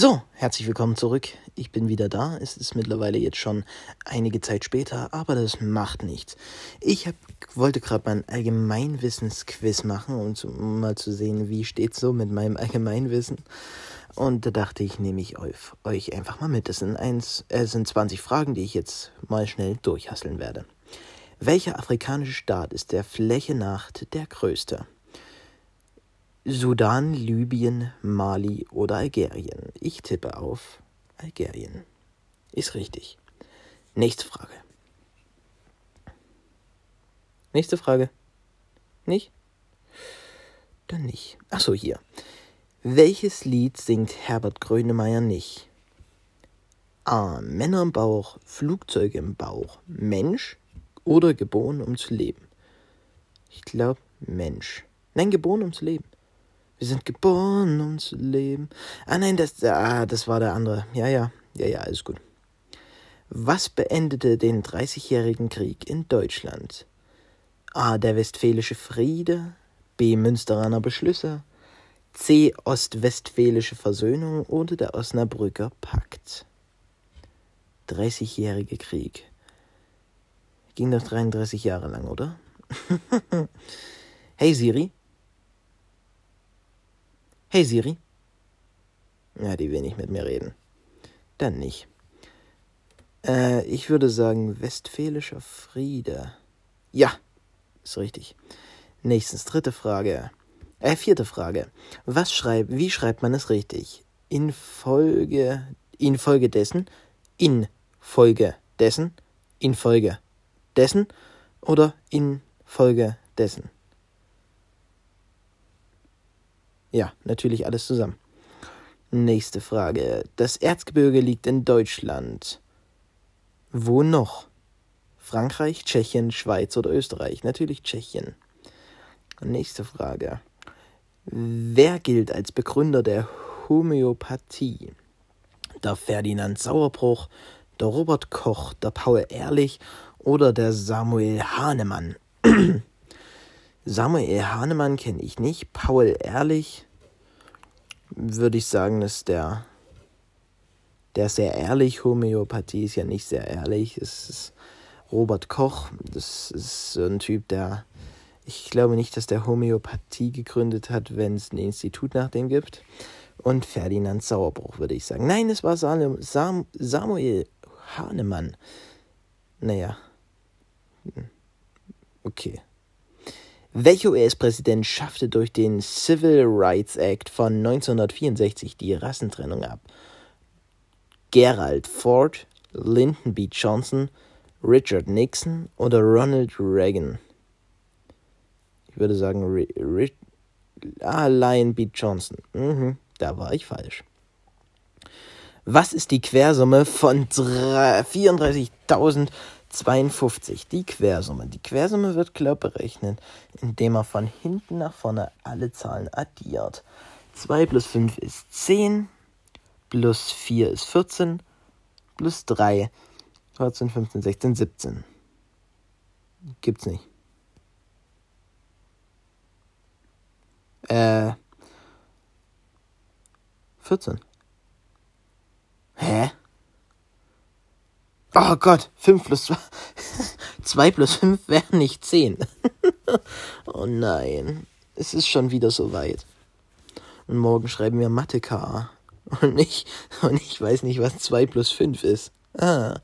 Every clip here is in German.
So, herzlich willkommen zurück. Ich bin wieder da. Es ist mittlerweile jetzt schon einige Zeit später, aber das macht nichts. Ich hab, wollte gerade mal ein Allgemeinwissensquiz machen, um, zu, um mal zu sehen, wie steht's so mit meinem Allgemeinwissen. Und da dachte ich, nehme ich euch, euch einfach mal mit. Es sind, eins, äh, sind 20 Fragen, die ich jetzt mal schnell durchhasseln werde. Welcher afrikanische Staat ist der Fläche nach der größte? Sudan, Libyen, Mali oder Algerien? Ich tippe auf Algerien. Ist richtig. Nächste Frage. Nächste Frage. Nicht? Dann nicht. Achso, hier. Welches Lied singt Herbert Grönemeyer nicht? A. Männer im Bauch, Flugzeuge im Bauch, Mensch oder geboren um zu leben? Ich glaube Mensch. Nein, geboren um zu leben. Wir sind geboren, um zu leben. Ah nein, das, ah, das war der andere. Ja, ja, ja, ja, alles gut. Was beendete den Dreißigjährigen Krieg in Deutschland? A. Der Westfälische Friede. B. Münsteraner Beschlüsse. C. Ostwestfälische Versöhnung oder der Osnabrücker Pakt. Dreißigjährige Krieg. Ging doch 33 Jahre lang, oder? hey Siri, Hey Siri. Ja, die will nicht mit mir reden. Dann nicht. Äh, ich würde sagen Westfälischer Friede. Ja, ist richtig. Nächstens dritte Frage. Äh, vierte Frage. Was schreibt, wie schreibt man es richtig? Infolge, infolgedessen, infolgedessen, infolgedessen oder infolgedessen? Ja, natürlich alles zusammen. Nächste Frage. Das Erzgebirge liegt in Deutschland. Wo noch? Frankreich, Tschechien, Schweiz oder Österreich? Natürlich Tschechien. Nächste Frage. Wer gilt als Begründer der Homöopathie? Der Ferdinand Sauerbruch, der Robert Koch, der Paul Ehrlich oder der Samuel Hahnemann? Samuel Hahnemann kenne ich nicht. Paul Ehrlich würde ich sagen, ist der, der sehr ehrlich. Homöopathie ist ja nicht sehr ehrlich. Es ist Robert Koch. Das ist so ein Typ, der. Ich glaube nicht, dass der Homöopathie gegründet hat, wenn es ein Institut nach dem gibt. Und Ferdinand Sauerbruch, würde ich sagen. Nein, es war Sam Samuel Hahnemann. Naja. Hm. Okay. Welcher US-Präsident schaffte durch den Civil Rights Act von 1964 die Rassentrennung ab? Gerald Ford, Lyndon B. Johnson, Richard Nixon oder Ronald Reagan? Ich würde sagen, Ri ah, Lion B. Johnson. Mhm, da war ich falsch. Was ist die Quersumme von 34.000 52, die Quersumme. Die Quersumme wird klar berechnet, indem man von hinten nach vorne alle Zahlen addiert. 2 plus 5 ist 10, plus 4 ist 14, plus 3, 14, 15, 16, 17. Gibt's nicht. Äh, 14. Oh Gott, 5 plus 2. 2 plus 5 wären nicht 10. oh nein, es ist schon wieder so weit. Und morgen schreiben wir Mathe K. Und ich, und ich weiß nicht, was 2 plus 5 ist. Ah.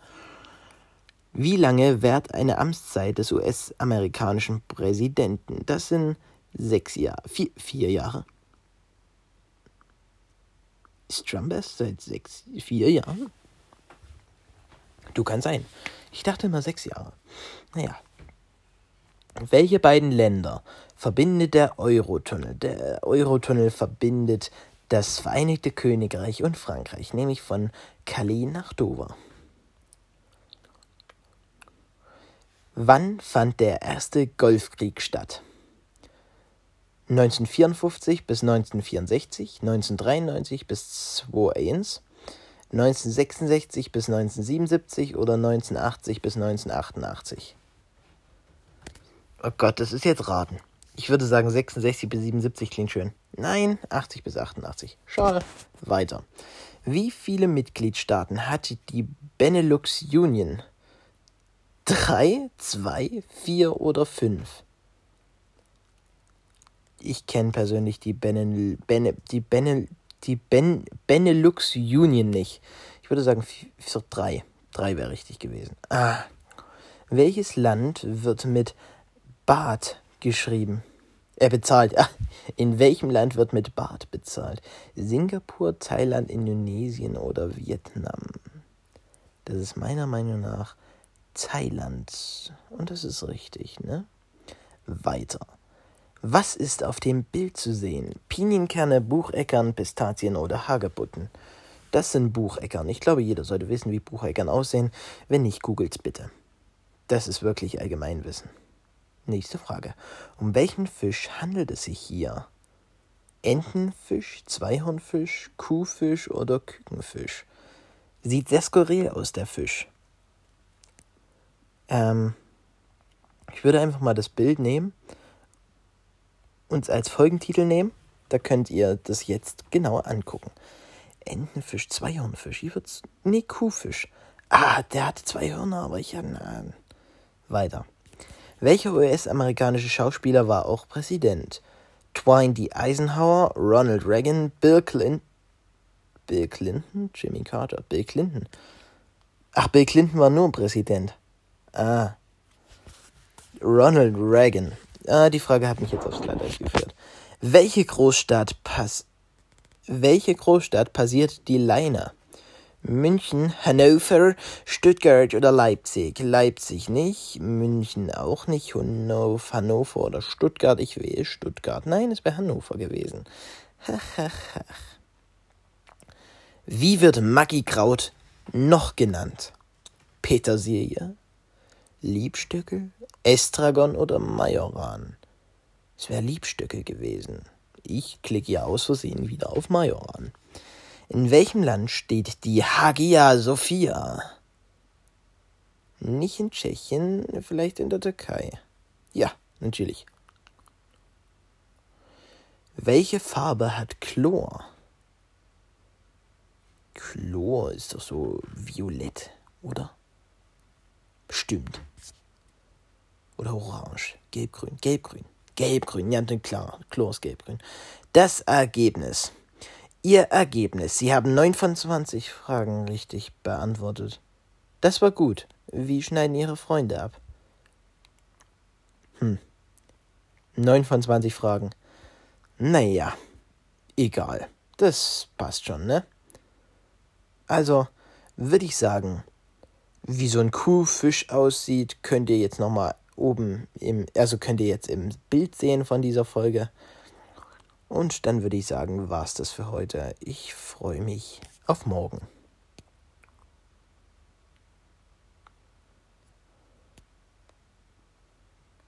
Wie lange währt eine Amtszeit des US-amerikanischen Präsidenten? Das sind sechs Jahre. Vier, vier Jahre. Ist Trump erst seit sechs, vier Jahren? Du kann sein. Ich dachte immer sechs Jahre. Naja. Welche beiden Länder verbindet der Eurotunnel? Der Eurotunnel verbindet das Vereinigte Königreich und Frankreich, nämlich von Calais nach Dover. Wann fand der erste Golfkrieg statt? 1954 bis 1964, 1993 bis 2001, 1966 bis 1977 oder 1980 bis 1988? Oh Gott, das ist jetzt raten. Ich würde sagen 66 bis 77 klingt schön. Nein, 80 bis 88. Schade. Weiter. Wie viele Mitgliedstaaten hat die Benelux Union? Drei, zwei, vier oder fünf? Ich kenne persönlich die, Benel, Bene, die, Benel, die ben, Benelux Union nicht. Ich würde sagen so drei. Drei wäre richtig gewesen. Ah. Welches Land wird mit Bad geschrieben? Er bezahlt. Ah, in welchem Land wird mit Bart bezahlt? Singapur, Thailand, Indonesien oder Vietnam? Das ist meiner Meinung nach Thailand. Und das ist richtig, ne? Weiter. Was ist auf dem Bild zu sehen? Pinienkerne, Bucheckern, Pistazien oder Hagebutten? Das sind Bucheckern. Ich glaube, jeder sollte wissen, wie Bucheckern aussehen. Wenn nicht, googelt's bitte. Das ist wirklich Allgemeinwissen. Nächste Frage. Um welchen Fisch handelt es sich hier? Entenfisch, Zweihornfisch, Kuhfisch oder Kükenfisch? Sieht sehr skurril aus, der Fisch. Ähm, ich würde einfach mal das Bild nehmen und als Folgentitel nehmen. Da könnt ihr das jetzt genauer angucken. Entenfisch, Zweihornfisch, hier wird's. Nee, Kuhfisch. Ah, der hatte zwei Hörner, aber ich hatte. Weiter. Welcher US-amerikanische Schauspieler war auch Präsident? Dwight D. Eisenhower, Ronald Reagan, Bill Clinton, Bill Clinton, Jimmy Carter, Bill Clinton. Ach, Bill Clinton war nur Präsident. Ah. Ronald Reagan. Ah, die Frage hat mich jetzt aufs Glatteis geführt. Welche Großstadt pass welche Großstadt passiert die Leine? München, Hannover, Stuttgart oder Leipzig. Leipzig nicht, München auch nicht, Hannover oder Stuttgart. Ich wähle Stuttgart. Nein, es wäre Hannover gewesen. Wie wird Maggi Kraut noch genannt? Petersilie, Liebstöckel, Estragon oder Majoran? Es wäre Liebstöckel gewesen. Ich klicke ja aus Versehen wieder auf Majoran. In welchem Land steht die Hagia Sophia? Nicht in Tschechien, vielleicht in der Türkei. Ja, natürlich. Welche Farbe hat Chlor? Chlor ist doch so violett, oder? Bestimmt. Oder orange, gelbgrün, gelbgrün, gelbgrün, ja, klar, Chlor ist gelbgrün. Das Ergebnis. Ihr Ergebnis. Sie haben 9 von 20 Fragen richtig beantwortet. Das war gut. Wie schneiden Ihre Freunde ab? Hm. 9 von 20 Fragen. Naja, egal. Das passt schon, ne? Also, würde ich sagen, wie so ein Kuhfisch aussieht, könnt ihr jetzt nochmal oben im, also könnt ihr jetzt im Bild sehen von dieser Folge. Und dann würde ich sagen, war es das für heute. Ich freue mich auf morgen.